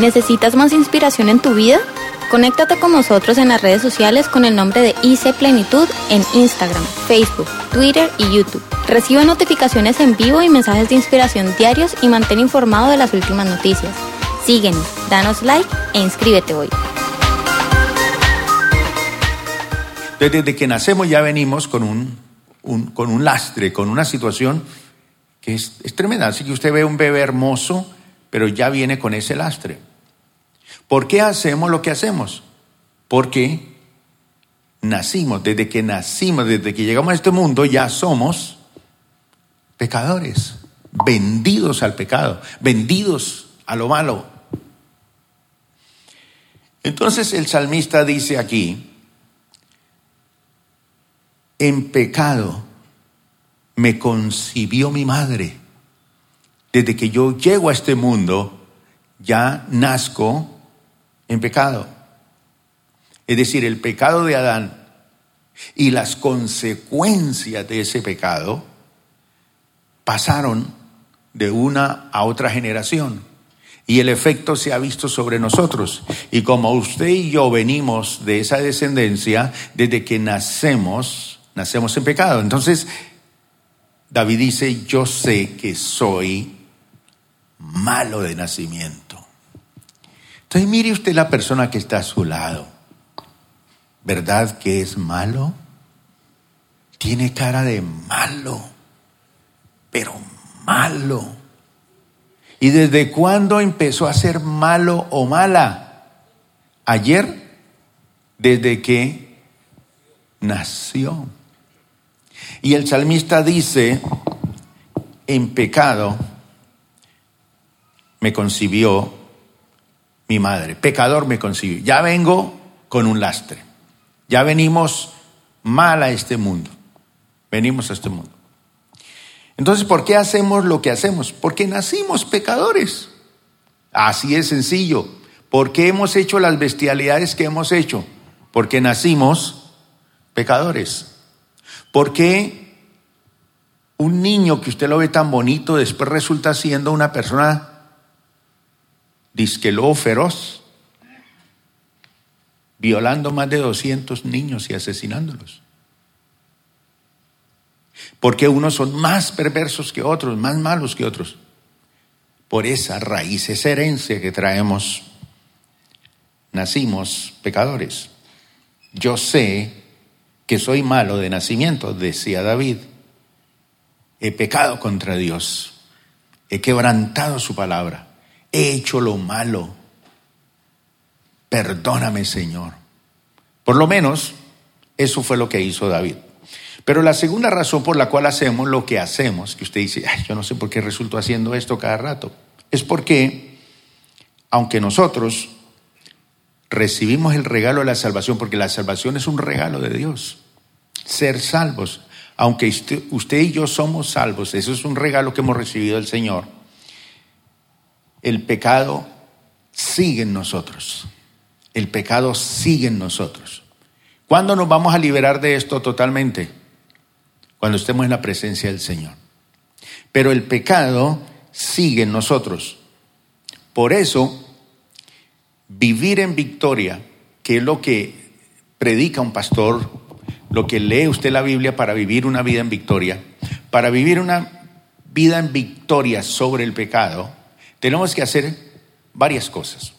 ¿Necesitas más inspiración en tu vida? Conéctate con nosotros en las redes sociales con el nombre de IC Plenitud en Instagram, Facebook, Twitter y YouTube. Recibe notificaciones en vivo y mensajes de inspiración diarios y mantén informado de las últimas noticias. Síguenos, danos like e inscríbete hoy. Desde que nacemos ya venimos con un, con un lastre, con una situación que es, es tremenda. Así que usted ve un bebé hermoso, pero ya viene con ese lastre. ¿Por qué hacemos lo que hacemos? Porque nacimos, desde que nacimos, desde que llegamos a este mundo, ya somos pecadores, vendidos al pecado, vendidos a lo malo. Entonces el salmista dice aquí, en pecado me concibió mi madre. Desde que yo llego a este mundo, ya nazco en pecado. Es decir, el pecado de Adán y las consecuencias de ese pecado pasaron de una a otra generación y el efecto se ha visto sobre nosotros. Y como usted y yo venimos de esa descendencia, desde que nacemos, nacemos en pecado. Entonces, David dice, yo sé que soy malo de nacimiento. Entonces mire usted la persona que está a su lado. ¿Verdad que es malo? Tiene cara de malo, pero malo. ¿Y desde cuándo empezó a ser malo o mala? Ayer, desde que nació. Y el salmista dice, en pecado me concibió mi madre. Pecador me concibió. Ya vengo con un lastre. Ya venimos mal a este mundo. Venimos a este mundo. Entonces, ¿por qué hacemos lo que hacemos? Porque nacimos pecadores. Así es sencillo. ¿Por qué hemos hecho las bestialidades que hemos hecho? Porque nacimos pecadores. ¿Por qué un niño que usted lo ve tan bonito después resulta siendo una persona disque feroz, violando más de 200 niños y asesinándolos. Porque unos son más perversos que otros, más malos que otros. Por esa raíz, esa herencia que traemos, nacimos pecadores. Yo sé que soy malo de nacimiento, decía David. He pecado contra Dios. He quebrantado su palabra he hecho lo malo. Perdóname, Señor. Por lo menos, eso fue lo que hizo David. Pero la segunda razón por la cual hacemos lo que hacemos, que usted dice, yo no sé por qué resulto haciendo esto cada rato, es porque, aunque nosotros recibimos el regalo de la salvación, porque la salvación es un regalo de Dios, ser salvos, aunque usted y yo somos salvos, eso es un regalo que hemos recibido del Señor el pecado sigue en nosotros. El pecado sigue en nosotros. ¿Cuándo nos vamos a liberar de esto totalmente? Cuando estemos en la presencia del Señor. Pero el pecado sigue en nosotros. Por eso, vivir en victoria, que es lo que predica un pastor, lo que lee usted la Biblia para vivir una vida en victoria, para vivir una vida en victoria sobre el pecado, tenemos que hacer varias cosas.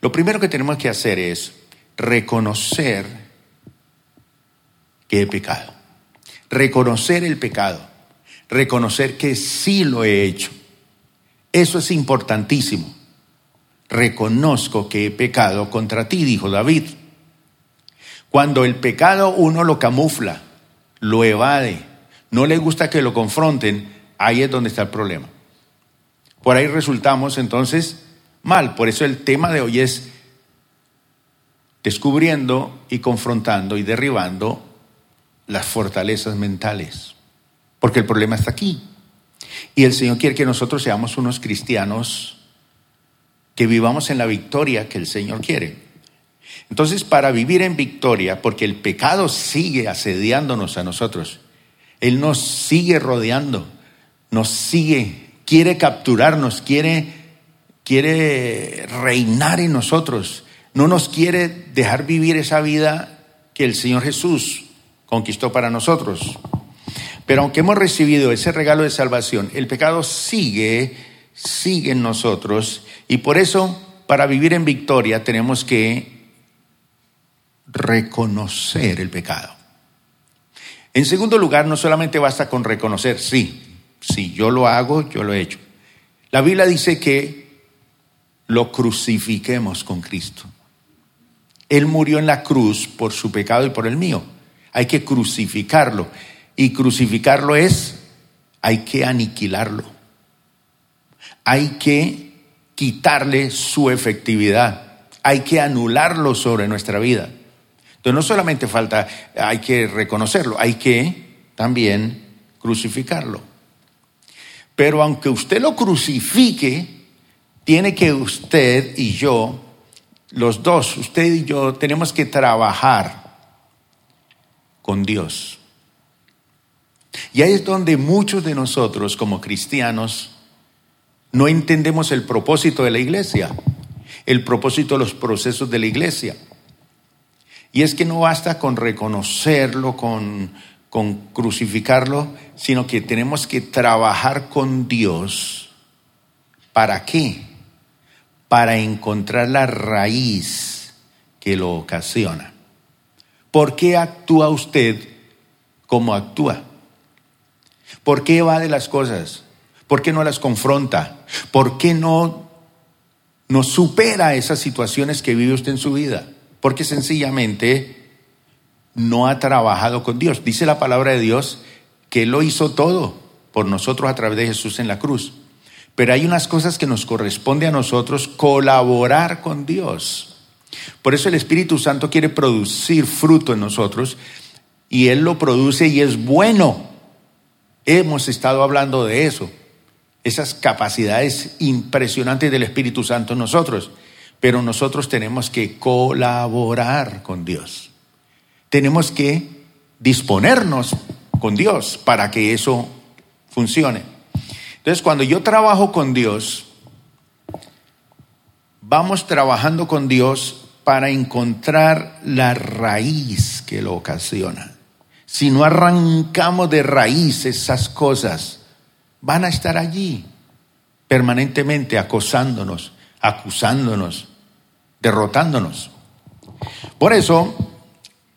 Lo primero que tenemos que hacer es reconocer que he pecado. Reconocer el pecado. Reconocer que sí lo he hecho. Eso es importantísimo. Reconozco que he pecado contra ti, dijo David. Cuando el pecado uno lo camufla, lo evade, no le gusta que lo confronten, ahí es donde está el problema. Por ahí resultamos entonces mal. Por eso el tema de hoy es descubriendo y confrontando y derribando las fortalezas mentales. Porque el problema está aquí. Y el Señor quiere que nosotros seamos unos cristianos que vivamos en la victoria que el Señor quiere. Entonces, para vivir en victoria, porque el pecado sigue asediándonos a nosotros, Él nos sigue rodeando, nos sigue quiere capturarnos, quiere, quiere reinar en nosotros, no nos quiere dejar vivir esa vida que el Señor Jesús conquistó para nosotros. Pero aunque hemos recibido ese regalo de salvación, el pecado sigue, sigue en nosotros y por eso para vivir en victoria tenemos que reconocer el pecado. En segundo lugar, no solamente basta con reconocer, sí, si yo lo hago, yo lo he hecho. La Biblia dice que lo crucifiquemos con Cristo. Él murió en la cruz por su pecado y por el mío. Hay que crucificarlo. Y crucificarlo es, hay que aniquilarlo. Hay que quitarle su efectividad. Hay que anularlo sobre nuestra vida. Entonces no solamente falta, hay que reconocerlo, hay que también crucificarlo. Pero aunque usted lo crucifique, tiene que usted y yo, los dos, usted y yo, tenemos que trabajar con Dios. Y ahí es donde muchos de nosotros como cristianos no entendemos el propósito de la iglesia, el propósito de los procesos de la iglesia. Y es que no basta con reconocerlo, con, con crucificarlo, sino que tenemos que trabajar con Dios. ¿Para qué? Para encontrar la raíz que lo ocasiona. ¿Por qué actúa usted como actúa? ¿Por qué evade las cosas? ¿Por qué no las confronta? ¿Por qué no, no supera esas situaciones que vive usted en su vida? Porque sencillamente no ha trabajado con Dios. Dice la palabra de Dios que Él lo hizo todo por nosotros a través de Jesús en la cruz. Pero hay unas cosas que nos corresponde a nosotros colaborar con Dios. Por eso el Espíritu Santo quiere producir fruto en nosotros y Él lo produce y es bueno. Hemos estado hablando de eso, esas capacidades impresionantes del Espíritu Santo en nosotros, pero nosotros tenemos que colaborar con Dios. Tenemos que disponernos con Dios para que eso funcione. Entonces, cuando yo trabajo con Dios, vamos trabajando con Dios para encontrar la raíz que lo ocasiona si no arrancamos de raíz esas cosas, van a estar allí permanentemente acosándonos, acusándonos, derrotándonos. Por eso,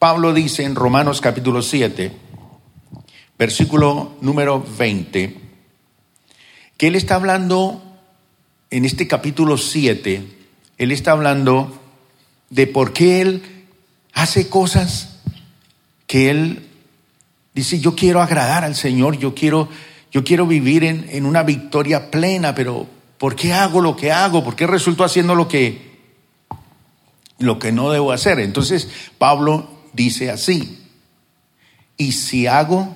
Pablo dice en Romanos capítulo 7, versículo número 20, que él está hablando en este capítulo 7, él está hablando de por qué él hace cosas que él Dice, yo quiero agradar al Señor, yo quiero, yo quiero vivir en, en una victoria plena, pero ¿por qué hago lo que hago? ¿Por qué resulto haciendo lo que, lo que no debo hacer? Entonces Pablo dice así, y si hago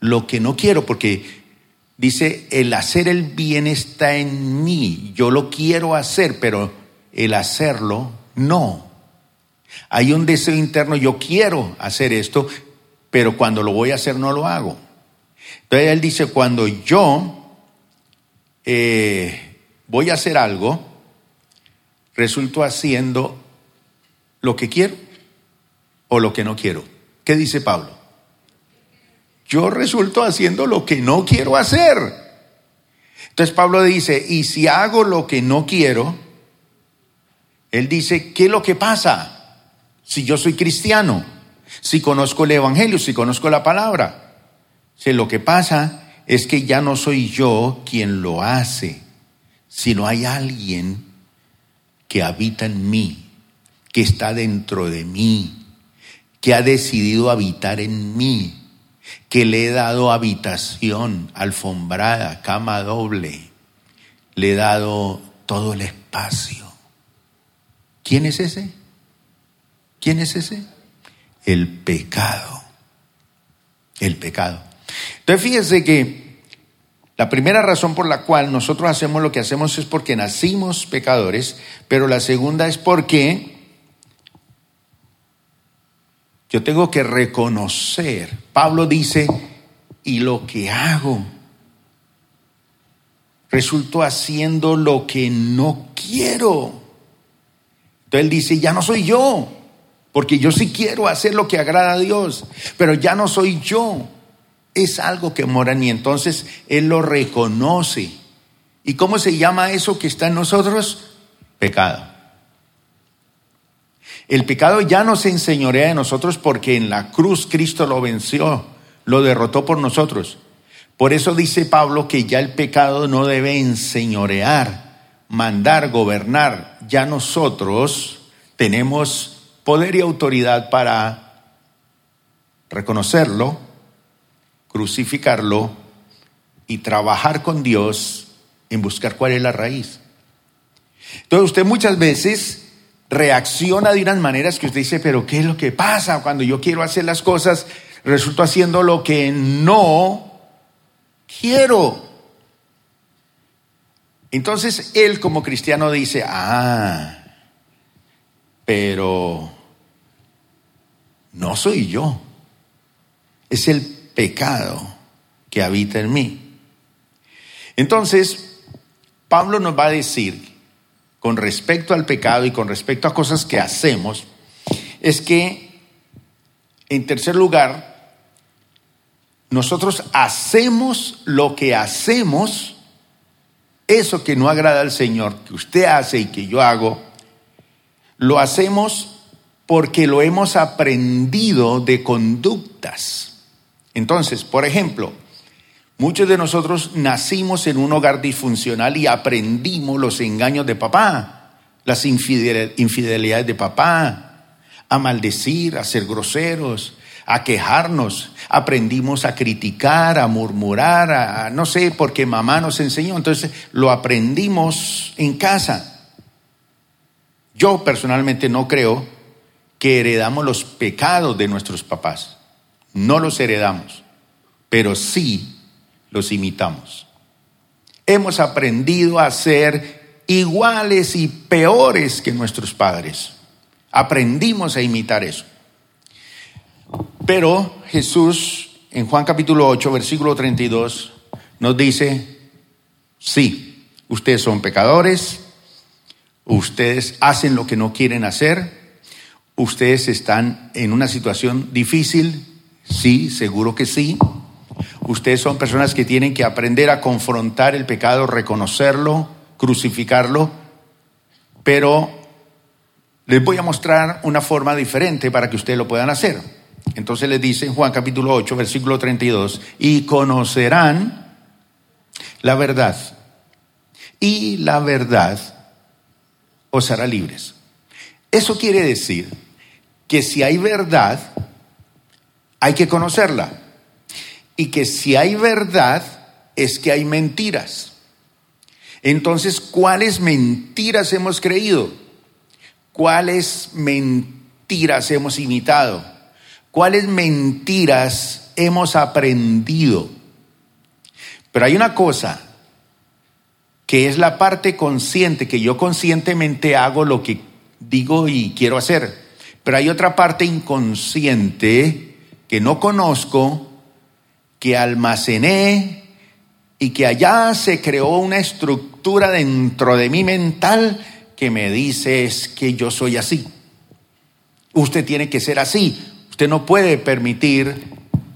lo que no quiero, porque dice, el hacer el bien está en mí, yo lo quiero hacer, pero el hacerlo no. Hay un deseo interno, yo quiero hacer esto, pero cuando lo voy a hacer no lo hago. Entonces él dice, cuando yo eh, voy a hacer algo, resulto haciendo lo que quiero o lo que no quiero. ¿Qué dice Pablo? Yo resulto haciendo lo que no quiero hacer. Entonces Pablo dice, y si hago lo que no quiero, él dice, ¿qué es lo que pasa si yo soy cristiano? si conozco el Evangelio, si conozco la palabra. Si lo que pasa es que ya no soy yo quien lo hace, sino hay alguien que habita en mí, que está dentro de mí, que ha decidido habitar en mí, que le he dado habitación, alfombrada, cama doble, le he dado todo el espacio. ¿Quién es ese? ¿Quién es ese? el pecado. El pecado. Entonces fíjense que la primera razón por la cual nosotros hacemos lo que hacemos es porque nacimos pecadores, pero la segunda es porque yo tengo que reconocer. Pablo dice, y lo que hago, resulto haciendo lo que no quiero. Entonces él dice, ya no soy yo, porque yo sí quiero hacer lo que agrada a Dios, pero ya no soy yo. Es algo que mora en mí. Entonces él lo reconoce. ¿Y cómo se llama eso que está en nosotros? Pecado. El pecado ya no se enseñorea de nosotros porque en la cruz Cristo lo venció, lo derrotó por nosotros. Por eso dice Pablo que ya el pecado no debe enseñorear, mandar, gobernar. Ya nosotros tenemos poder y autoridad para reconocerlo, crucificarlo y trabajar con Dios en buscar cuál es la raíz. Entonces usted muchas veces reacciona de unas maneras que usted dice, pero ¿qué es lo que pasa cuando yo quiero hacer las cosas? Resulto haciendo lo que no quiero. Entonces él como cristiano dice, ah, pero no soy yo, es el pecado que habita en mí. Entonces, Pablo nos va a decir, con respecto al pecado y con respecto a cosas que hacemos, es que, en tercer lugar, nosotros hacemos lo que hacemos, eso que no agrada al Señor, que usted hace y que yo hago, lo hacemos porque lo hemos aprendido de conductas. Entonces, por ejemplo, muchos de nosotros nacimos en un hogar disfuncional y aprendimos los engaños de papá, las infidelidades de papá, a maldecir, a ser groseros, a quejarnos, aprendimos a criticar, a murmurar, a, no sé, porque mamá nos enseñó, entonces lo aprendimos en casa. Yo personalmente no creo que heredamos los pecados de nuestros papás, no los heredamos, pero sí los imitamos. Hemos aprendido a ser iguales y peores que nuestros padres. Aprendimos a imitar eso. Pero Jesús en Juan capítulo 8, versículo 32, nos dice, sí, ustedes son pecadores, ustedes hacen lo que no quieren hacer, ustedes están en una situación difícil, sí, seguro que sí. Ustedes son personas que tienen que aprender a confrontar el pecado, reconocerlo, crucificarlo, pero les voy a mostrar una forma diferente para que ustedes lo puedan hacer. Entonces les dice en Juan capítulo 8, versículo 32, y conocerán la verdad. Y la verdad os hará libres. Eso quiere decir que si hay verdad, hay que conocerla. Y que si hay verdad, es que hay mentiras. Entonces, ¿cuáles mentiras hemos creído? ¿Cuáles mentiras hemos imitado? cuáles mentiras hemos aprendido. Pero hay una cosa que es la parte consciente, que yo conscientemente hago lo que digo y quiero hacer. Pero hay otra parte inconsciente que no conozco, que almacené y que allá se creó una estructura dentro de mi mental que me dice es que yo soy así. Usted tiene que ser así. Usted no puede permitir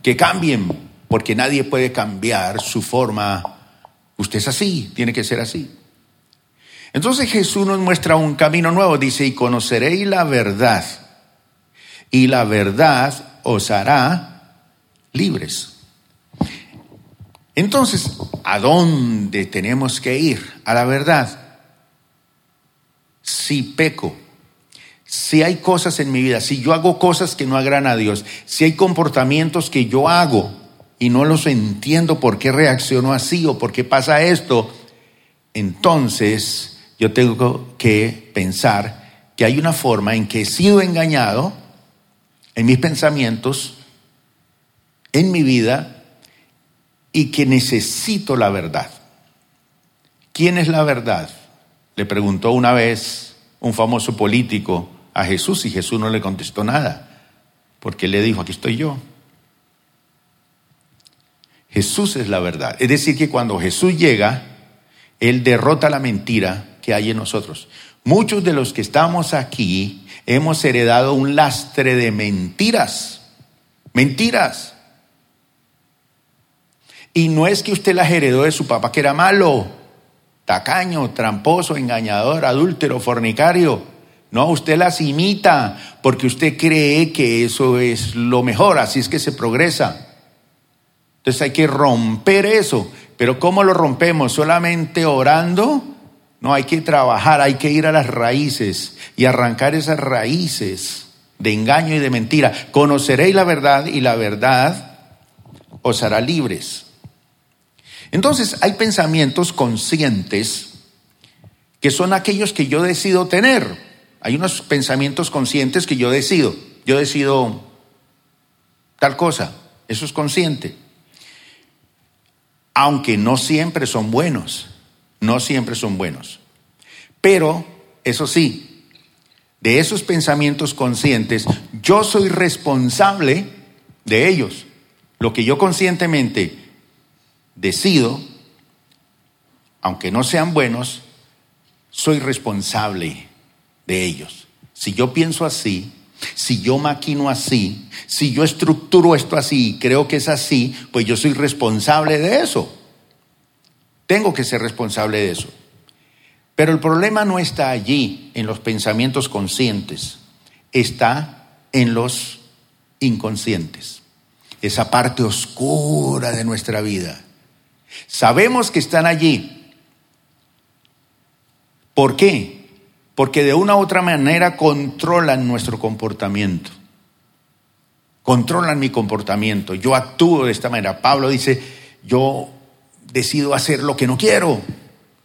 que cambien, porque nadie puede cambiar su forma. Usted es así, tiene que ser así. Entonces Jesús nos muestra un camino nuevo, dice, y conoceréis la verdad, y la verdad os hará libres. Entonces, ¿a dónde tenemos que ir? A la verdad. Si peco, si hay cosas en mi vida, si yo hago cosas que no agradan a Dios, si hay comportamientos que yo hago y no los entiendo por qué reacciono así o por qué pasa esto, entonces yo tengo que pensar que hay una forma en que he sido engañado en mis pensamientos, en mi vida, y que necesito la verdad. ¿Quién es la verdad? Le preguntó una vez un famoso político a Jesús y Jesús no le contestó nada, porque le dijo, aquí estoy yo. Jesús es la verdad. Es decir, que cuando Jesús llega, Él derrota la mentira que hay en nosotros. Muchos de los que estamos aquí hemos heredado un lastre de mentiras. Mentiras. Y no es que usted las heredó de su papá, que era malo, tacaño, tramposo, engañador, adúltero, fornicario. No, usted las imita porque usted cree que eso es lo mejor, así es que se progresa. Entonces hay que romper eso. Pero ¿cómo lo rompemos? ¿Solamente orando? No, hay que trabajar, hay que ir a las raíces y arrancar esas raíces de engaño y de mentira. Conoceréis la verdad y la verdad os hará libres. Entonces hay pensamientos conscientes que son aquellos que yo decido tener. Hay unos pensamientos conscientes que yo decido. Yo decido tal cosa. Eso es consciente. Aunque no siempre son buenos no siempre son buenos. Pero, eso sí, de esos pensamientos conscientes, yo soy responsable de ellos. Lo que yo conscientemente decido, aunque no sean buenos, soy responsable de ellos. Si yo pienso así, si yo maquino así, si yo estructuro esto así y creo que es así, pues yo soy responsable de eso. Tengo que ser responsable de eso. Pero el problema no está allí, en los pensamientos conscientes, está en los inconscientes, esa parte oscura de nuestra vida. Sabemos que están allí. ¿Por qué? Porque de una u otra manera controlan nuestro comportamiento. Controlan mi comportamiento. Yo actúo de esta manera. Pablo dice, yo decido hacer lo que no quiero.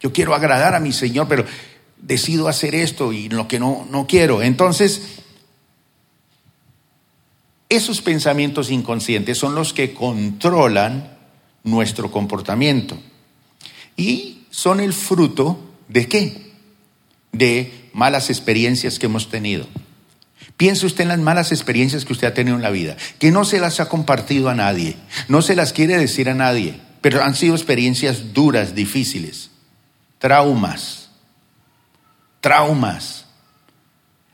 Yo quiero agradar a mi Señor, pero decido hacer esto y lo que no, no quiero. Entonces, esos pensamientos inconscientes son los que controlan nuestro comportamiento. Y son el fruto de qué? De malas experiencias que hemos tenido. Piense usted en las malas experiencias que usted ha tenido en la vida, que no se las ha compartido a nadie, no se las quiere decir a nadie pero han sido experiencias duras, difíciles, traumas, traumas.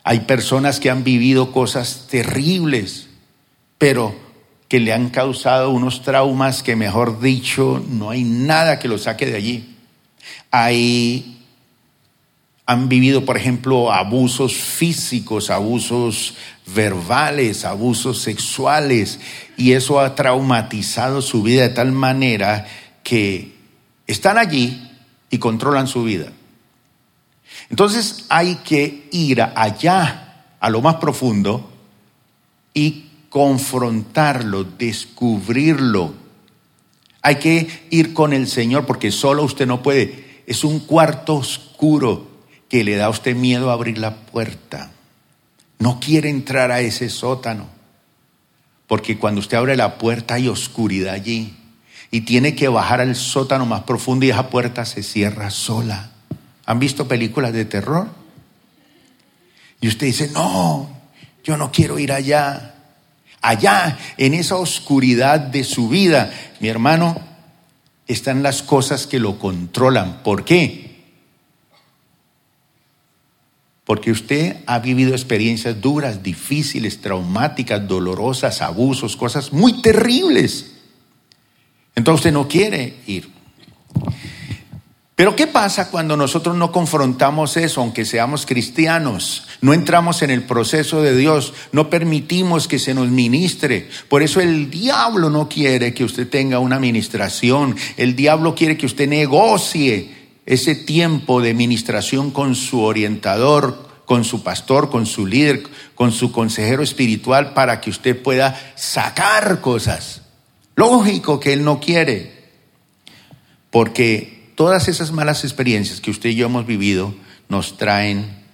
Hay personas que han vivido cosas terribles, pero que le han causado unos traumas que, mejor dicho, no hay nada que lo saque de allí. Hay han vivido, por ejemplo, abusos físicos, abusos verbales, abusos sexuales, y eso ha traumatizado su vida de tal manera que están allí y controlan su vida. Entonces hay que ir allá, a lo más profundo, y confrontarlo, descubrirlo. Hay que ir con el Señor porque solo usted no puede. Es un cuarto oscuro que le da a usted miedo a abrir la puerta. No quiere entrar a ese sótano. Porque cuando usted abre la puerta hay oscuridad allí. Y tiene que bajar al sótano más profundo y esa puerta se cierra sola. ¿Han visto películas de terror? Y usted dice, no, yo no quiero ir allá. Allá, en esa oscuridad de su vida, mi hermano, están las cosas que lo controlan. ¿Por qué? Porque usted ha vivido experiencias duras, difíciles, traumáticas, dolorosas, abusos, cosas muy terribles. Entonces usted no quiere ir. Pero ¿qué pasa cuando nosotros no confrontamos eso, aunque seamos cristianos? No entramos en el proceso de Dios, no permitimos que se nos ministre. Por eso el diablo no quiere que usted tenga una ministración, el diablo quiere que usted negocie ese tiempo de ministración con su orientador, con su pastor, con su líder, con su consejero espiritual para que usted pueda sacar cosas. Lógico que él no quiere, porque todas esas malas experiencias que usted y yo hemos vivido nos traen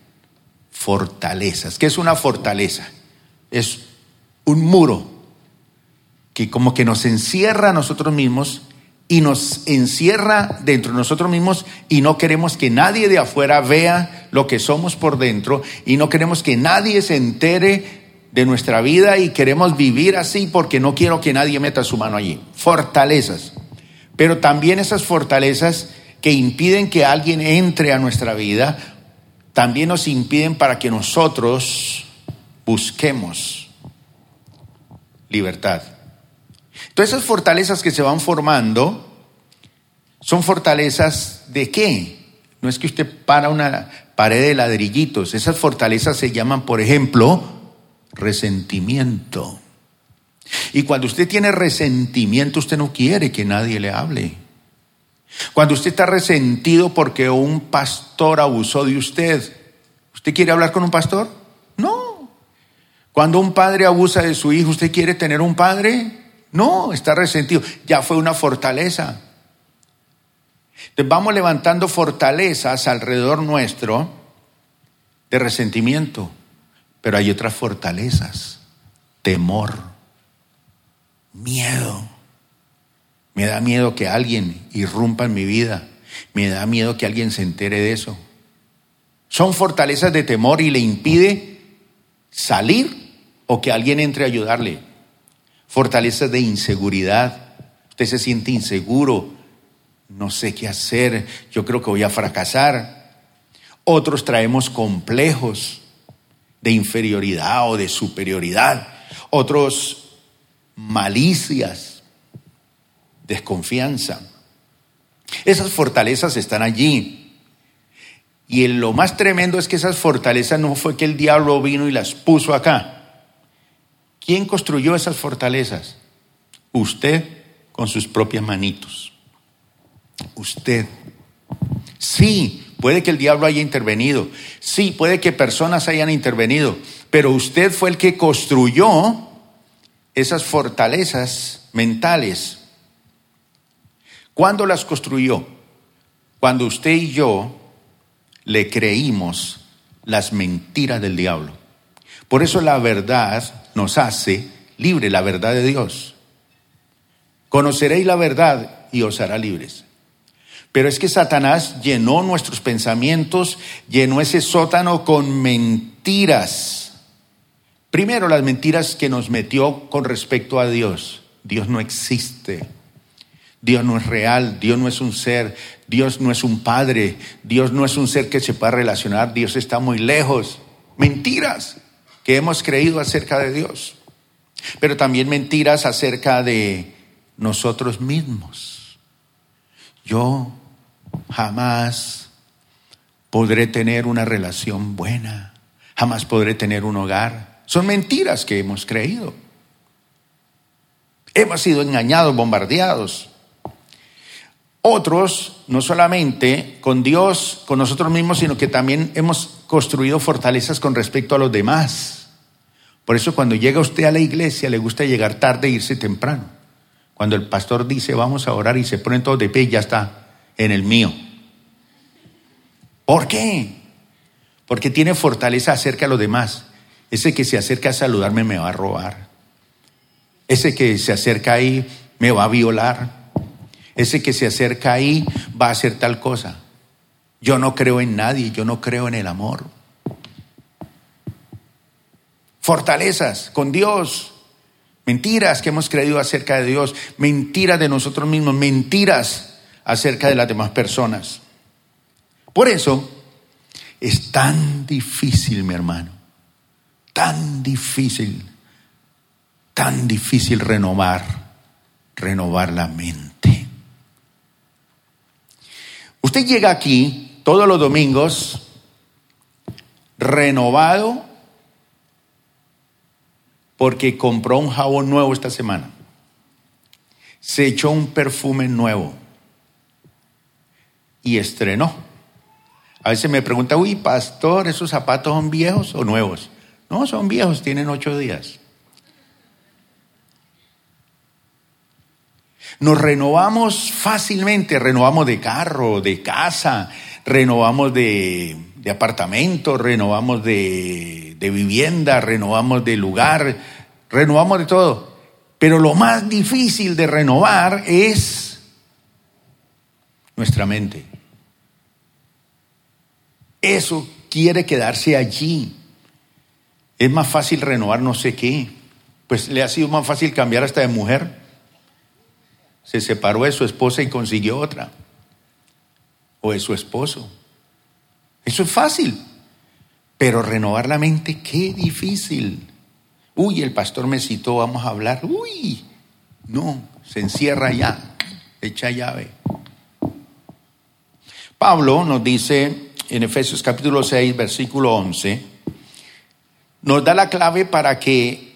fortalezas. ¿Qué es una fortaleza? Es un muro que como que nos encierra a nosotros mismos y nos encierra dentro de nosotros mismos y no queremos que nadie de afuera vea lo que somos por dentro y no queremos que nadie se entere de nuestra vida y queremos vivir así porque no quiero que nadie meta su mano allí. Fortalezas. Pero también esas fortalezas que impiden que alguien entre a nuestra vida, también nos impiden para que nosotros busquemos libertad. Todas esas fortalezas que se van formando son fortalezas de qué? No es que usted para una pared de ladrillitos, esas fortalezas se llaman, por ejemplo, resentimiento. Y cuando usted tiene resentimiento, usted no quiere que nadie le hable. Cuando usted está resentido porque un pastor abusó de usted, ¿usted quiere hablar con un pastor? No. Cuando un padre abusa de su hijo, ¿usted quiere tener un padre? No, está resentido. Ya fue una fortaleza. Entonces vamos levantando fortalezas alrededor nuestro de resentimiento, pero hay otras fortalezas, temor, miedo. Me da miedo que alguien irrumpa en mi vida, me da miedo que alguien se entere de eso. Son fortalezas de temor y le impide salir o que alguien entre a ayudarle. Fortalezas de inseguridad. Usted se siente inseguro, no sé qué hacer, yo creo que voy a fracasar. Otros traemos complejos de inferioridad o de superioridad. Otros malicias, desconfianza. Esas fortalezas están allí. Y lo más tremendo es que esas fortalezas no fue que el diablo vino y las puso acá. ¿Quién construyó esas fortalezas? Usted con sus propias manitos usted. Sí, puede que el diablo haya intervenido. Sí, puede que personas hayan intervenido. Pero usted fue el que construyó esas fortalezas mentales. ¿Cuándo las construyó? Cuando usted y yo le creímos las mentiras del diablo. Por eso la verdad nos hace libre, la verdad de Dios. Conoceréis la verdad y os hará libres. Pero es que Satanás llenó nuestros pensamientos, llenó ese sótano con mentiras. Primero, las mentiras que nos metió con respecto a Dios. Dios no existe. Dios no es real, Dios no es un ser, Dios no es un padre, Dios no es un ser que se pueda relacionar, Dios está muy lejos. Mentiras que hemos creído acerca de Dios, pero también mentiras acerca de nosotros mismos. Yo jamás podré tener una relación buena, jamás podré tener un hogar. Son mentiras que hemos creído. Hemos sido engañados, bombardeados. Otros, no solamente con Dios, con nosotros mismos, sino que también hemos construido fortalezas con respecto a los demás. Por eso cuando llega usted a la iglesia le gusta llegar tarde e irse temprano. Cuando el pastor dice vamos a orar y se ponen todos de pie, ya está en el mío. ¿Por qué? Porque tiene fortaleza acerca de los demás. Ese que se acerca a saludarme me va a robar. Ese que se acerca ahí me va a violar. Ese que se acerca ahí va a hacer tal cosa. Yo no creo en nadie, yo no creo en el amor. Fortalezas con Dios. Mentiras que hemos creído acerca de Dios. Mentiras de nosotros mismos. Mentiras acerca de las demás personas. Por eso es tan difícil, mi hermano, tan difícil, tan difícil renovar, renovar la mente. Usted llega aquí todos los domingos renovado porque compró un jabón nuevo esta semana. Se echó un perfume nuevo y estrenó. A veces me pregunta, uy, pastor, ¿esos zapatos son viejos o nuevos? No, son viejos, tienen ocho días. Nos renovamos fácilmente, renovamos de carro, de casa, renovamos de, apartamento, renovamos de, de vivienda, renovamos de lugar, renovamos de todo. Pero lo más difícil de renovar es nuestra mente. Eso quiere quedarse allí. Es más fácil renovar no sé qué. Pues le ha sido más fácil cambiar hasta de mujer. Se separó de su esposa y consiguió otra. o es su esposo. Eso es fácil. Pero renovar la mente, qué difícil. Uy, el pastor me citó, vamos a hablar. Uy, no, se encierra ya, echa llave. Pablo nos dice en Efesios capítulo 6, versículo 11, nos da la clave para que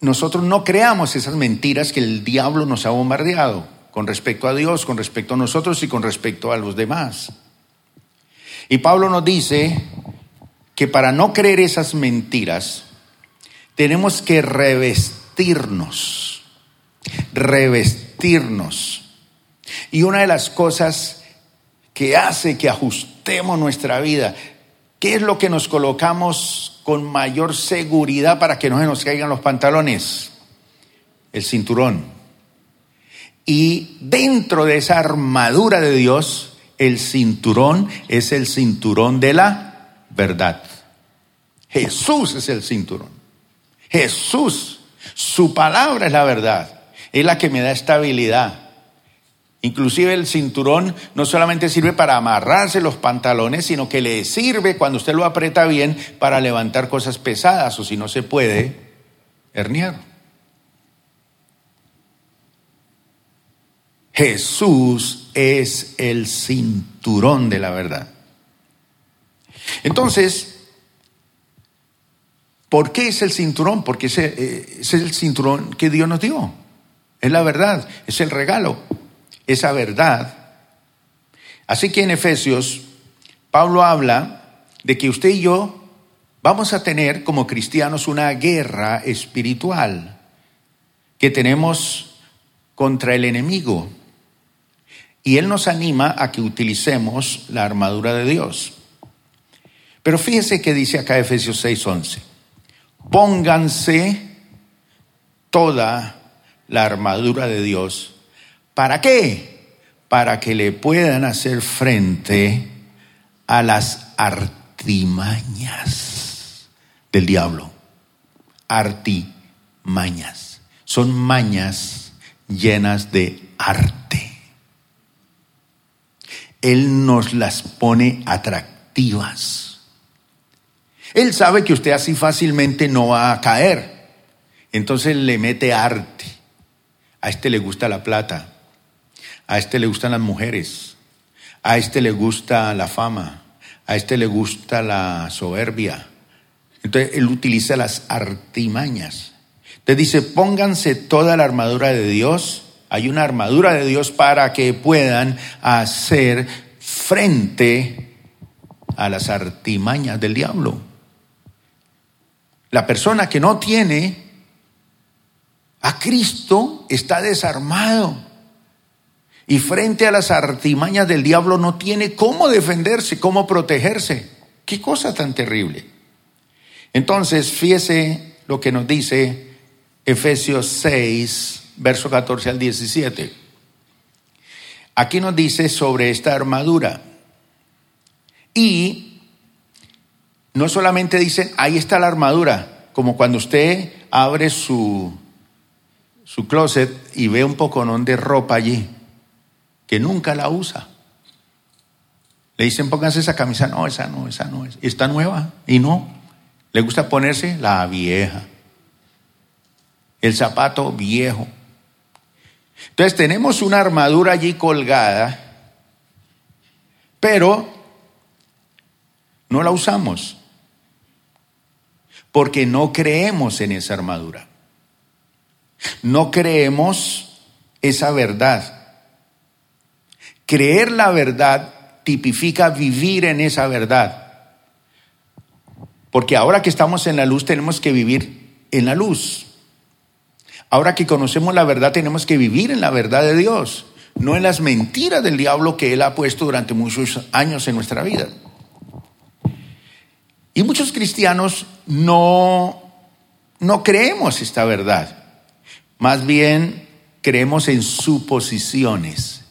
nosotros no creamos esas mentiras que el diablo nos ha bombardeado con respecto a Dios, con respecto a nosotros y con respecto a los demás. Y Pablo nos dice que para no creer esas mentiras, tenemos que revestirnos, revestirnos. Y una de las cosas que hace que ajustemos nuestra vida, ¿qué es lo que nos colocamos con mayor seguridad para que no se nos caigan los pantalones? El cinturón. Y dentro de esa armadura de Dios, el cinturón es el cinturón de la verdad. Jesús es el cinturón. Jesús, su palabra es la verdad. Es la que me da estabilidad. Inclusive el cinturón no solamente sirve para amarrarse los pantalones, sino que le sirve cuando usted lo aprieta bien para levantar cosas pesadas o si no se puede, herniar. Jesús es el cinturón de la verdad. Entonces, ¿por qué es el cinturón? Porque ese, eh, es el cinturón que Dios nos dio. Es la verdad, es el regalo, esa verdad. Así que en Efesios, Pablo habla de que usted y yo vamos a tener como cristianos una guerra espiritual que tenemos contra el enemigo. Y Él nos anima a que utilicemos la armadura de Dios. Pero fíjese que dice acá Efesios 6:11, pónganse toda la armadura de Dios. ¿Para qué? Para que le puedan hacer frente a las artimañas del diablo. Artimañas. Son mañas llenas de arte. Él nos las pone atractivas. Él sabe que usted así fácilmente no va a caer. Entonces le mete arte. A este le gusta la plata. A este le gustan las mujeres. A este le gusta la fama. A este le gusta la soberbia. Entonces él utiliza las artimañas. Entonces dice, pónganse toda la armadura de Dios hay una armadura de Dios para que puedan hacer frente a las artimañas del diablo. La persona que no tiene a Cristo está desarmado. Y frente a las artimañas del diablo no tiene cómo defenderse, cómo protegerse. Qué cosa tan terrible. Entonces, fíjese lo que nos dice Efesios 6, verso 14 al 17. Aquí nos dice sobre esta armadura. Y no solamente dicen, ahí está la armadura, como cuando usted abre su, su closet y ve un poconón de ropa allí, que nunca la usa. Le dicen, pónganse esa camisa. No, esa no, esa no es. Está nueva. Y no. Le gusta ponerse la vieja. El zapato viejo. Entonces tenemos una armadura allí colgada, pero no la usamos porque no creemos en esa armadura. No creemos esa verdad. Creer la verdad tipifica vivir en esa verdad. Porque ahora que estamos en la luz tenemos que vivir en la luz. Ahora que conocemos la verdad, tenemos que vivir en la verdad de Dios, no en las mentiras del diablo que Él ha puesto durante muchos años en nuestra vida. Y muchos cristianos no, no creemos esta verdad, más bien creemos en suposiciones.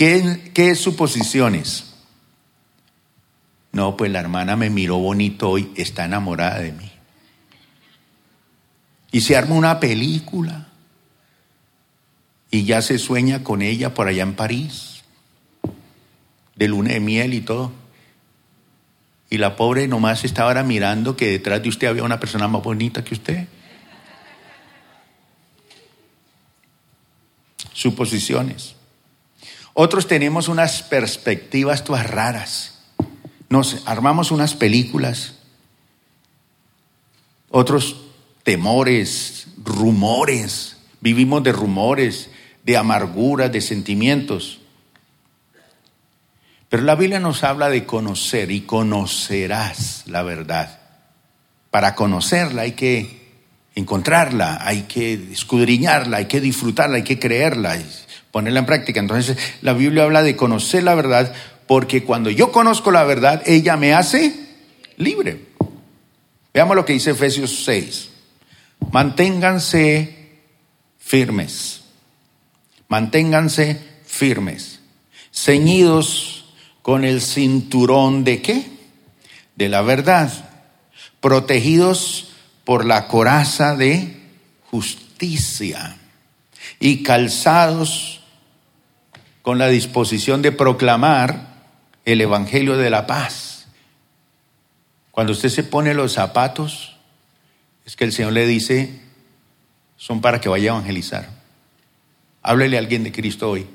¿Qué, ¿Qué es suposiciones? No, pues la hermana me miró bonito hoy, está enamorada de mí. Y se arma una película. Y ya se sueña con ella por allá en París. de luna de miel y todo. Y la pobre nomás estaba ahora mirando que detrás de usted había una persona más bonita que usted. Suposiciones. Otros tenemos unas perspectivas todas raras. Nos armamos unas películas. Otros temores, rumores. Vivimos de rumores, de amarguras, de sentimientos. Pero la Biblia nos habla de conocer y conocerás la verdad. Para conocerla hay que encontrarla, hay que escudriñarla, hay que disfrutarla, hay que creerla, ponerla en práctica. Entonces la Biblia habla de conocer la verdad porque cuando yo conozco la verdad, ella me hace libre. Veamos lo que dice Efesios 6. Manténganse firmes, manténganse firmes, ceñidos con el cinturón de qué? De la verdad, protegidos por la coraza de justicia y calzados con la disposición de proclamar el Evangelio de la paz. Cuando usted se pone los zapatos, es que el Señor le dice, son para que vaya a evangelizar. Háblele a alguien de Cristo hoy.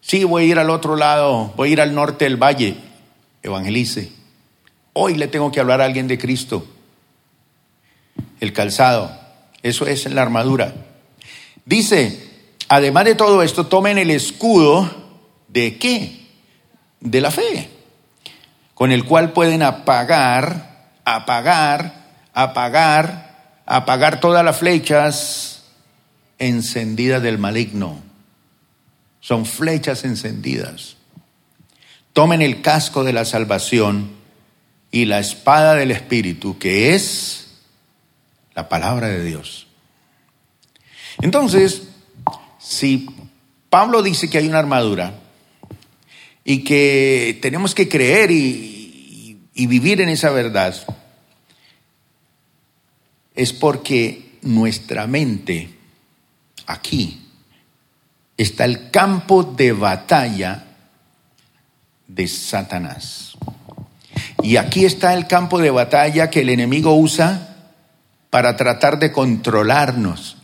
Sí, voy a ir al otro lado, voy a ir al norte del valle. Evangelice. Hoy le tengo que hablar a alguien de Cristo. El calzado, eso es la armadura. Dice, además de todo esto, tomen el escudo de qué? De la fe, con el cual pueden apagar, apagar, apagar, apagar todas las flechas encendidas del maligno. Son flechas encendidas. Tomen el casco de la salvación y la espada del Espíritu, que es la palabra de Dios. Entonces, si Pablo dice que hay una armadura y que tenemos que creer y, vivir en esa verdad, es porque nuestra mente aquí está el campo de batalla de Satanás. Y aquí está el campo de batalla que el enemigo usa para tratar de controlarnos.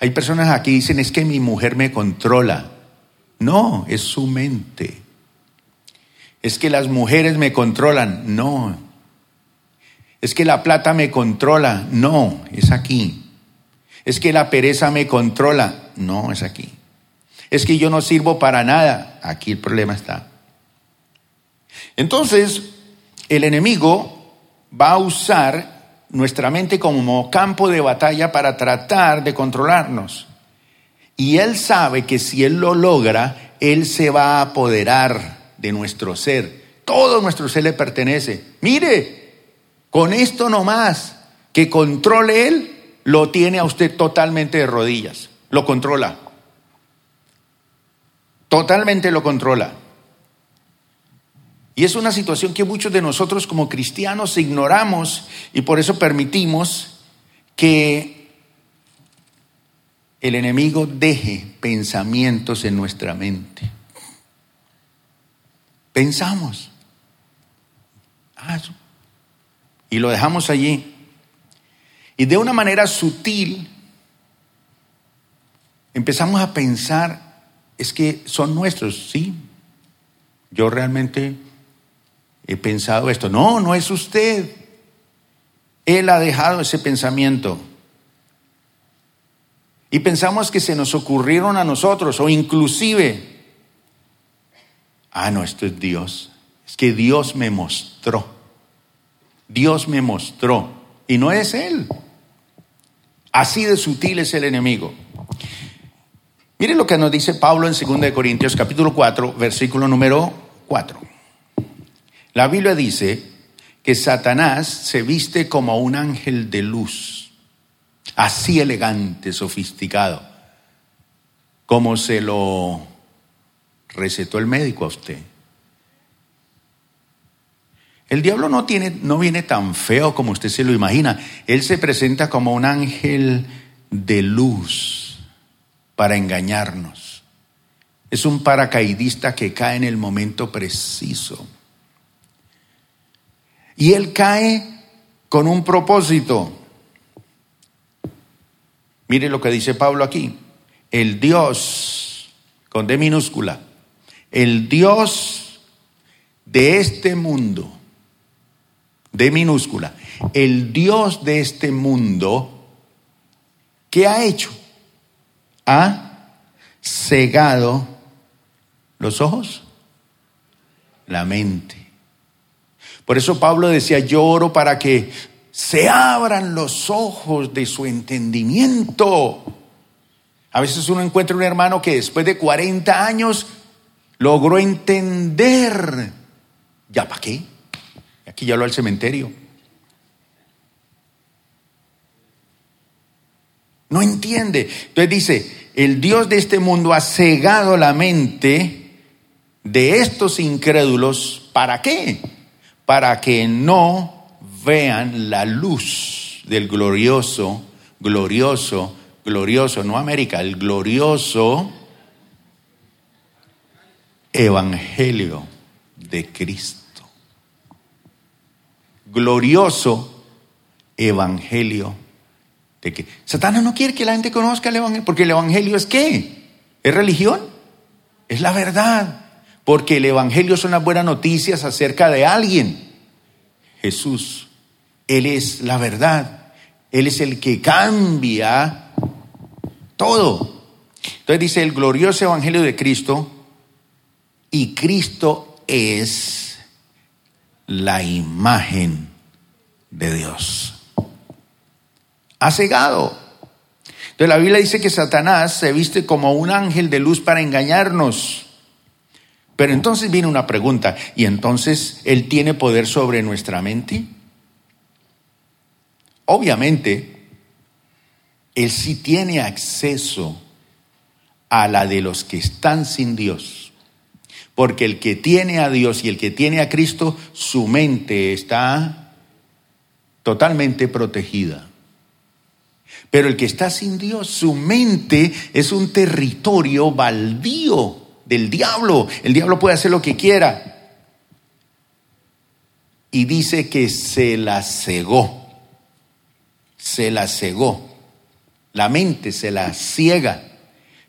Hay personas aquí que dicen, es que mi mujer me controla. No, es su mente. Es que las mujeres me controlan. No. Es que la plata me controla. No, es aquí. Es que la pereza me controla. No, es aquí. Es que yo no sirvo para nada. Aquí el problema está. Entonces, el enemigo va a usar nuestra mente como campo de batalla para tratar de controlarnos. Y él sabe que si él lo logra, él se va a apoderar de nuestro ser. Todo nuestro ser le pertenece. Mire, con esto nomás, que controle él, lo tiene a usted totalmente de rodillas lo controla. Totalmente lo controla. Y es una situación que muchos de nosotros como cristianos ignoramos y por eso permitimos que el enemigo deje pensamientos en nuestra mente. Pensamos. Ah, y lo dejamos allí. Y de una manera sutil empezamos a pensar, es que son nuestros, sí. Yo realmente he pensado esto. No, no es usted. Él ha dejado ese pensamiento. Y pensamos que se nos ocurrieron a nosotros o inclusive, ah, no, esto es Dios. Es que Dios me mostró. Dios me mostró. Y no es Él. Así de sutil es el enemigo. Miren lo que nos dice Pablo en 2 Corintios capítulo 4, versículo número 4. La Biblia dice que Satanás se viste como un ángel de luz, así elegante, sofisticado, como se lo recetó el médico a usted. El diablo no, tiene, no viene tan feo como usted se lo imagina. Él se presenta como un ángel de luz para engañarnos. Es un paracaidista que cae en el momento preciso. Y él cae con un propósito. Mire lo que dice Pablo aquí. El Dios, con D minúscula, el Dios de este mundo, D minúscula, el Dios de este mundo, ¿qué ha hecho? Ha cegado los ojos, la mente. Por eso Pablo decía, yo oro para que se abran los ojos de su entendimiento. A veces uno encuentra un hermano que después de 40 años logró entender. ¿Ya para qué? Aquí ya lo al cementerio. No entiende. Entonces dice, el Dios de este mundo ha cegado la mente de estos incrédulos. ¿Para qué? Para que no vean la luz del glorioso, glorioso, glorioso, no América, el glorioso Evangelio de Cristo glorioso evangelio de que Satanás no quiere que la gente conozca el evangelio, porque el evangelio es qué? ¿Es religión? Es la verdad, porque el evangelio son las buenas noticias acerca de alguien. Jesús, Él es la verdad, Él es el que cambia todo. Entonces dice el glorioso evangelio de Cristo y Cristo es la imagen de Dios. Ha cegado. Entonces la Biblia dice que Satanás se viste como un ángel de luz para engañarnos. Pero entonces viene una pregunta, ¿y entonces él tiene poder sobre nuestra mente? Obviamente, él sí tiene acceso a la de los que están sin Dios. Porque el que tiene a Dios y el que tiene a Cristo, su mente está totalmente protegida. Pero el que está sin Dios, su mente es un territorio baldío del diablo. El diablo puede hacer lo que quiera. Y dice que se la cegó. Se la cegó. La mente se la ciega.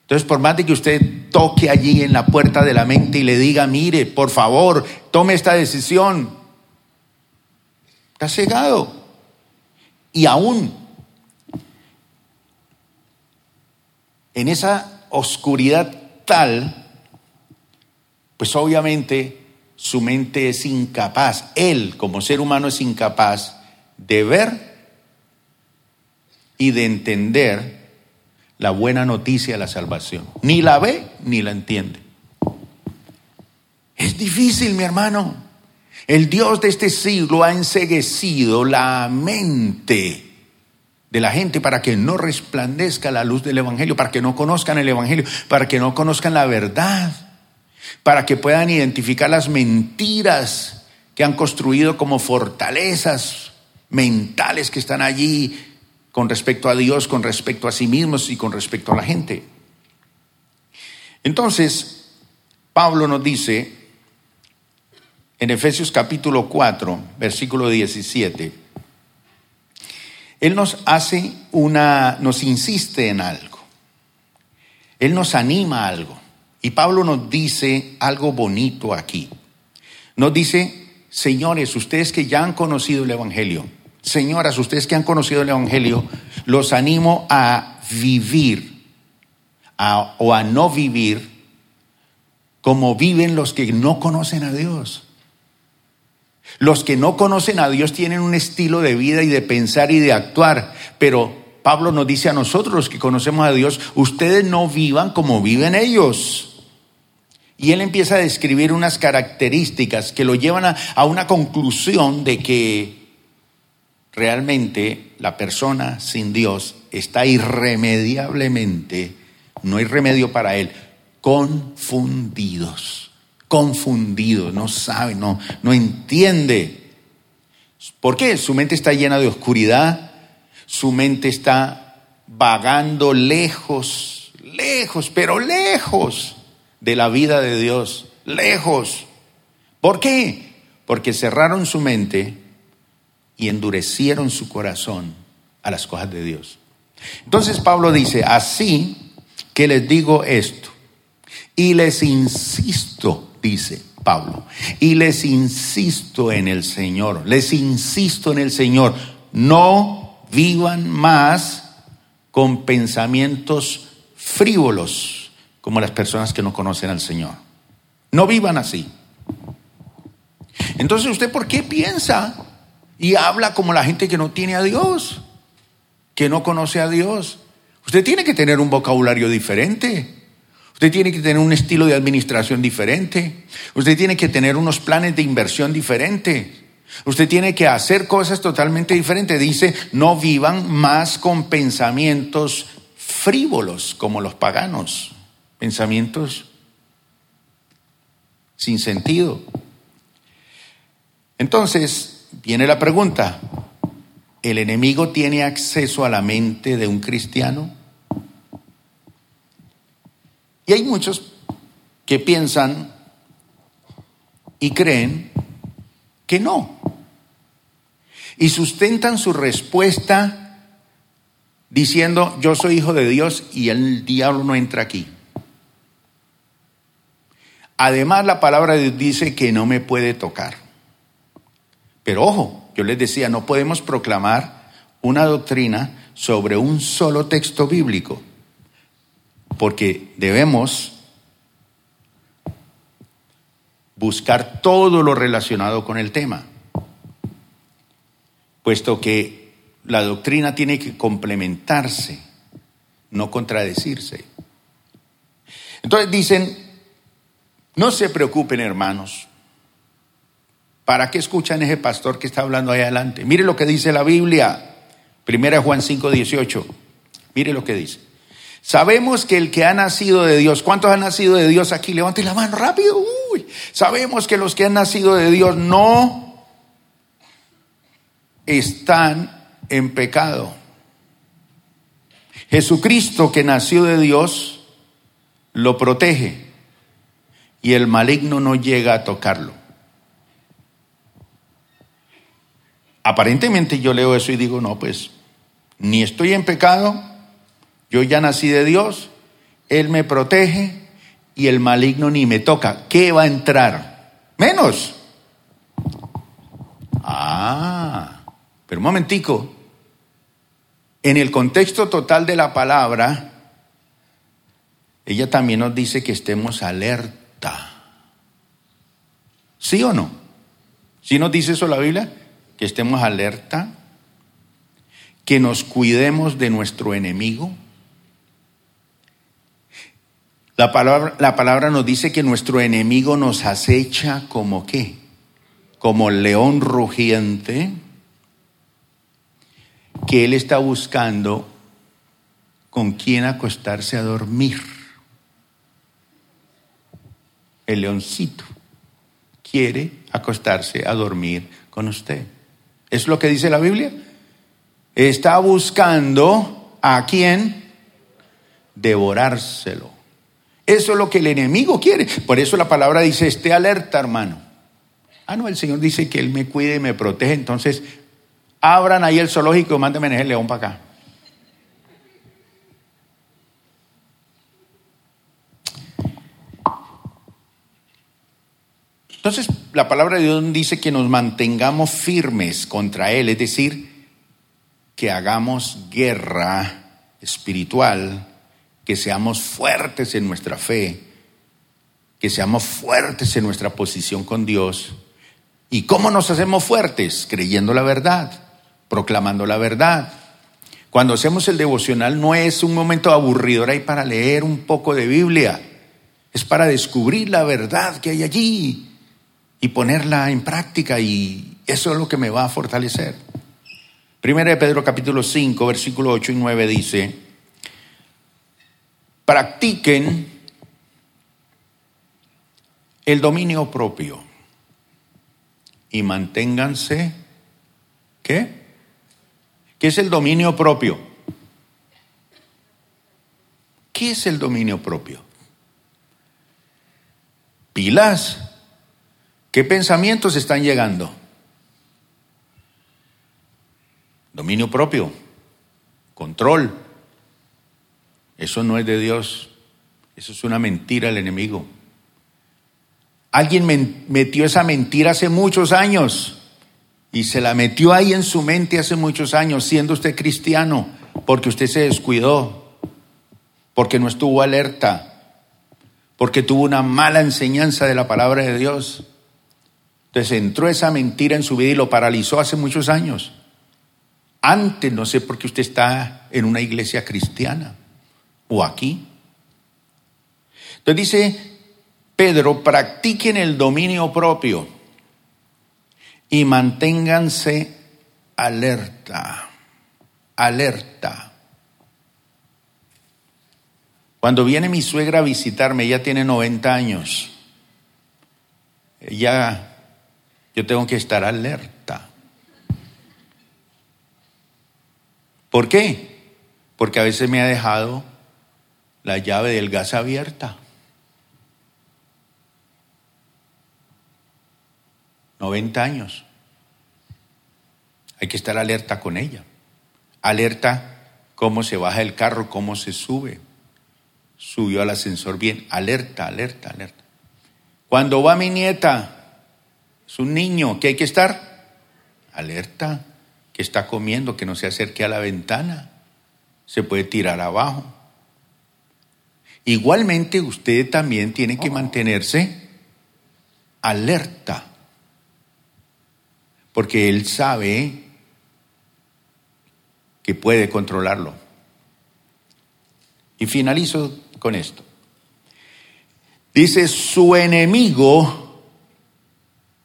Entonces, por más de que usted toque allí en la puerta de la mente y le diga, mire, por favor, tome esta decisión, está cegado. Y aún en esa oscuridad tal, pues obviamente su mente es incapaz, él como ser humano es incapaz de ver y de entender la buena noticia de la salvación. Ni la ve ni la entiende. Es difícil, mi hermano. El Dios de este siglo ha enseguecido la mente de la gente para que no resplandezca la luz del Evangelio, para que no conozcan el Evangelio, para que no conozcan la verdad, para que puedan identificar las mentiras que han construido como fortalezas mentales que están allí con respecto a Dios, con respecto a sí mismos y con respecto a la gente. Entonces, Pablo nos dice en Efesios capítulo 4, versículo 17, Él nos hace una, nos insiste en algo, Él nos anima a algo. Y Pablo nos dice algo bonito aquí. Nos dice, señores, ustedes que ya han conocido el Evangelio, Señoras, ustedes que han conocido el Evangelio, los animo a vivir o a no vivir como viven los que no conocen a Dios. Los que no conocen a Dios tienen un estilo de vida y de pensar y de actuar, pero Pablo nos dice a nosotros los que conocemos a Dios, ustedes no vivan como viven ellos. Y él empieza a describir unas características que lo llevan a, a una conclusión de que realmente la persona sin Dios está irremediablemente, no hay remedio para él, confundidos, confundidos, no sabe, no, no entiende. ¿Por qué? Su mente está llena de oscuridad, su mente está vagando lejos, lejos, pero lejos de la vida de Dios, lejos. ¿Por qué? Porque cerraron su mente y endurecieron su corazón a las cosas de Dios. Entonces Pablo dice, así que les digo esto, y les insisto, dice Pablo, y les insisto en el Señor, les insisto en el Señor, no vivan más con pensamientos frívolos como las personas que no conocen al Señor. No vivan así. Entonces, ¿usted por qué piensa y habla como la gente que no tiene a Dios, que no conoce a Dios? Usted tiene que tener un vocabulario diferente. Usted tiene que tener un estilo de administración diferente. Usted tiene que tener unos planes de inversión diferentes. Usted tiene que hacer cosas totalmente diferentes. Dice, no vivan más con pensamientos frívolos como los paganos. Pensamientos sin sentido. Entonces, viene la pregunta, ¿el enemigo tiene acceso a la mente de un cristiano? Y hay muchos que piensan y creen que no. Y sustentan su respuesta diciendo, yo soy hijo de Dios y el diablo no entra aquí. Además, la palabra de Dios dice que no me puede tocar. Pero ojo, yo les decía, no podemos proclamar una doctrina sobre un solo texto bíblico, porque debemos buscar todo lo relacionado con el tema, puesto que la doctrina tiene que complementarse, no contradecirse. Entonces dicen, no se preocupen hermanos, ¿Para qué escuchan ese pastor que está hablando ahí adelante? Mire lo que dice la Biblia. Primera Juan 5, 18. Mire lo que dice. Sabemos que el que ha nacido de Dios, ¿cuántos han nacido de Dios aquí? Levante la mano rápido. Uy. Sabemos que los que han nacido de Dios no están en pecado. Jesucristo que nació de Dios lo protege y el maligno no llega a tocarlo. Aparentemente yo leo eso y digo, no, pues ni estoy en pecado, yo ya nací de Dios, Él me protege y el maligno ni me toca. ¿Qué va a entrar? Menos. Ah, pero un momentico. En el contexto total de la palabra, ella también nos dice que estemos alerta. ¿Sí o no? ¿Sí nos dice eso la Biblia? que estemos alerta, que nos cuidemos de nuestro enemigo. La palabra, la palabra nos dice que nuestro enemigo nos acecha como qué? Como león rugiente, que él está buscando con quién acostarse a dormir. El leoncito quiere acostarse a dormir con usted. ¿Es lo que dice la Biblia? Está buscando a quién devorárselo. Eso es lo que el enemigo quiere. Por eso la palabra dice, esté alerta, hermano. Ah, no, el Señor dice que Él me cuide y me protege. Entonces, abran ahí el zoológico y mándenme el león para acá. Entonces, la palabra de Dios dice que nos mantengamos firmes contra Él, es decir, que hagamos guerra espiritual, que seamos fuertes en nuestra fe, que seamos fuertes en nuestra posición con Dios. ¿Y cómo nos hacemos fuertes? Creyendo la verdad, proclamando la verdad. Cuando hacemos el devocional no es un momento aburridor ahí para leer un poco de Biblia, es para descubrir la verdad que hay allí y ponerla en práctica y eso es lo que me va a fortalecer. Primera de Pedro capítulo 5, versículo 8 y 9 dice, practiquen el dominio propio y manténganse, ¿qué? ¿Qué es el dominio propio? ¿Qué es el dominio propio? Pilas. ¿Qué pensamientos están llegando? Dominio propio, control. Eso no es de Dios. Eso es una mentira del enemigo. Alguien metió esa mentira hace muchos años y se la metió ahí en su mente hace muchos años, siendo usted cristiano, porque usted se descuidó, porque no estuvo alerta, porque tuvo una mala enseñanza de la palabra de Dios. Entonces entró esa mentira en su vida y lo paralizó hace muchos años. Antes no sé por qué usted está en una iglesia cristiana o aquí. Entonces dice Pedro, practiquen el dominio propio y manténganse alerta, alerta. Cuando viene mi suegra a visitarme, ella tiene 90 años, ya yo tengo que estar alerta. ¿Por qué? Porque a veces me ha dejado la llave del gas abierta. 90 años. Hay que estar alerta con ella. Alerta cómo se baja el carro, cómo se sube. Subió al ascensor bien. Alerta, alerta, alerta. Cuando va mi nieta, es un niño, ¿qué hay que estar? Alerta, que está comiendo, que no se acerque a la ventana. Se puede tirar abajo. Igualmente usted también tiene que mantenerse alerta porque Él sabe que puede controlarlo. Y finalizo con esto. Dice, su enemigo,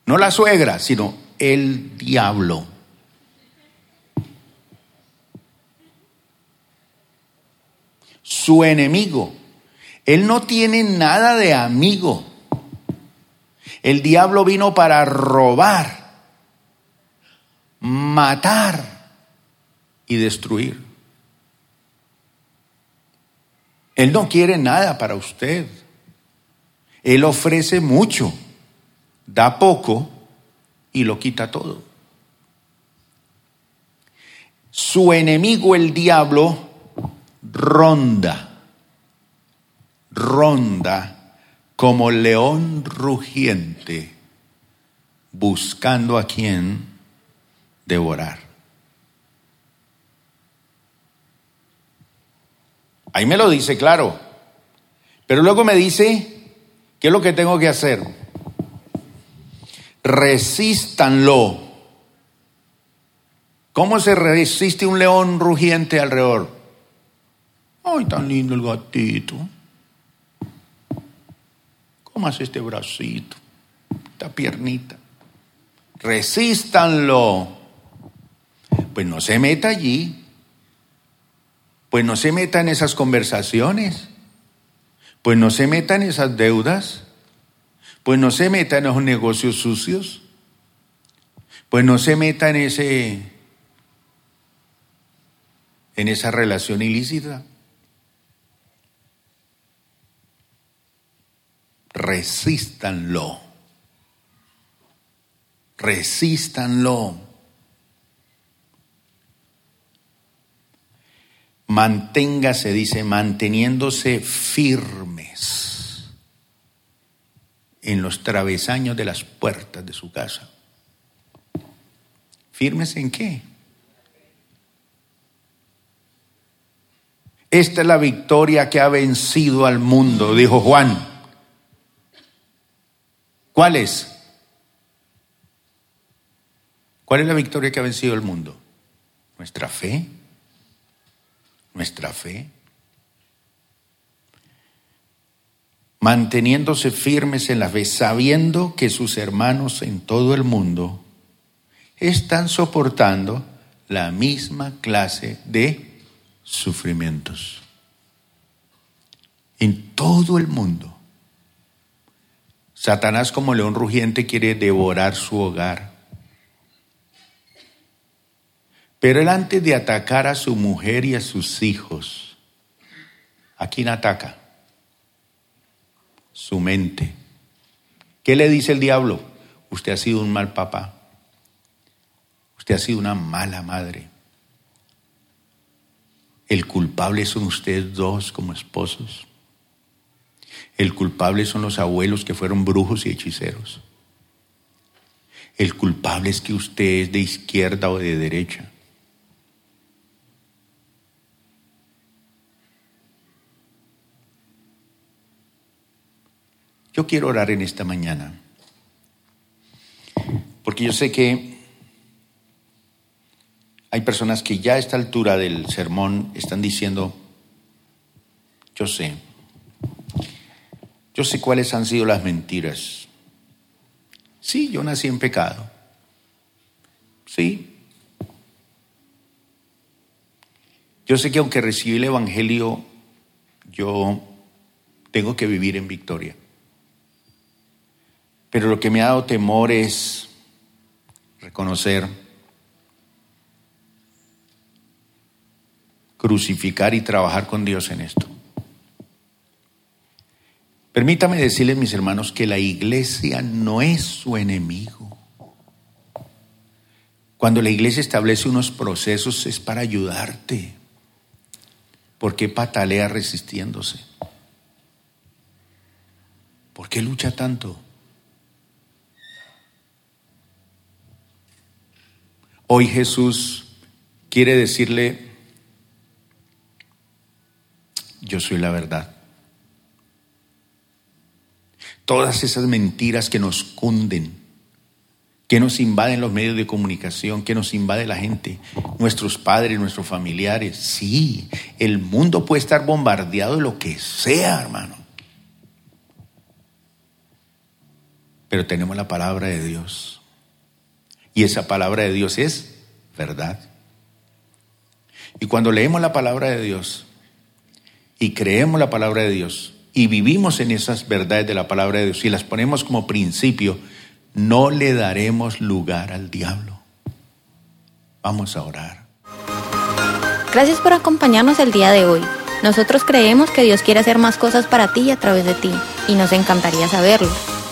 no la suegra, sino el diablo. Su enemigo. Él no tiene nada de amigo. El diablo vino para robar matar y destruir. Él no quiere nada para usted. Él ofrece mucho, da poco y lo quita todo. Su enemigo el diablo ronda, ronda como león rugiente, buscando a quien devorar. Ahí me lo dice claro. Pero luego me dice, ¿qué es lo que tengo que hacer? Resístanlo. ¿Cómo se resiste un león rugiente alrededor? Ay, tan lindo el gatito. ¿Cómo hace este bracito? Esta piernita. Resístanlo pues no se meta allí, pues no se meta en esas conversaciones, pues no se meta en esas deudas, pues no se meta en esos negocios sucios, pues no se meta en ese en esa relación ilícita. Resístanlo. Resístanlo. manténgase, dice, manteniéndose firmes en los travesaños de las puertas de su casa. ¿Firmes en qué? Esta es la victoria que ha vencido al mundo, dijo Juan. ¿Cuál es? ¿Cuál es la victoria que ha vencido el mundo? Nuestra fe nuestra fe, manteniéndose firmes en la fe, sabiendo que sus hermanos en todo el mundo están soportando la misma clase de sufrimientos. En todo el mundo. Satanás como león rugiente quiere devorar su hogar Pero él antes de atacar a su mujer y a sus hijos, ¿a quién ataca? Su mente, ¿Qué le dice el diablo? Usted ha sido un mal papá. Usted ha sido una mala madre. El culpable son ustedes dos como esposos. El culpable son los abuelos que fueron brujos y hechiceros. El culpable es que usted es de izquierda o de derecha. Yo quiero orar en esta mañana, porque yo sé que hay personas que ya a esta altura del sermón están diciendo, yo sé, yo sé cuáles han sido las mentiras. Sí, yo nací en pecado. Sí. Yo sé que aunque recibí el Evangelio, yo tengo que vivir en victoria. Pero lo que me ha dado temor es reconocer, crucificar y trabajar con Dios en esto. Permítame decirles, mis hermanos, que la iglesia no es su enemigo. Cuando la iglesia establece unos procesos es para ayudarte. ¿Por qué patalea resistiéndose? ¿Por qué lucha tanto? Hoy Jesús quiere decirle, yo soy la verdad. Todas esas mentiras que nos cunden, que nos invaden los medios de comunicación, que nos invade la gente, nuestros padres, nuestros familiares. Sí, el mundo puede estar bombardeado de lo que sea, hermano. Pero tenemos la palabra de Dios. Y esa palabra de Dios es verdad. Y cuando leemos la palabra de Dios y creemos la palabra de Dios y vivimos en esas verdades de la palabra de Dios y las ponemos como principio, no le daremos lugar al diablo. Vamos a orar. Gracias por acompañarnos el día de hoy. Nosotros creemos que Dios quiere hacer más cosas para ti a través de ti y nos encantaría saberlo.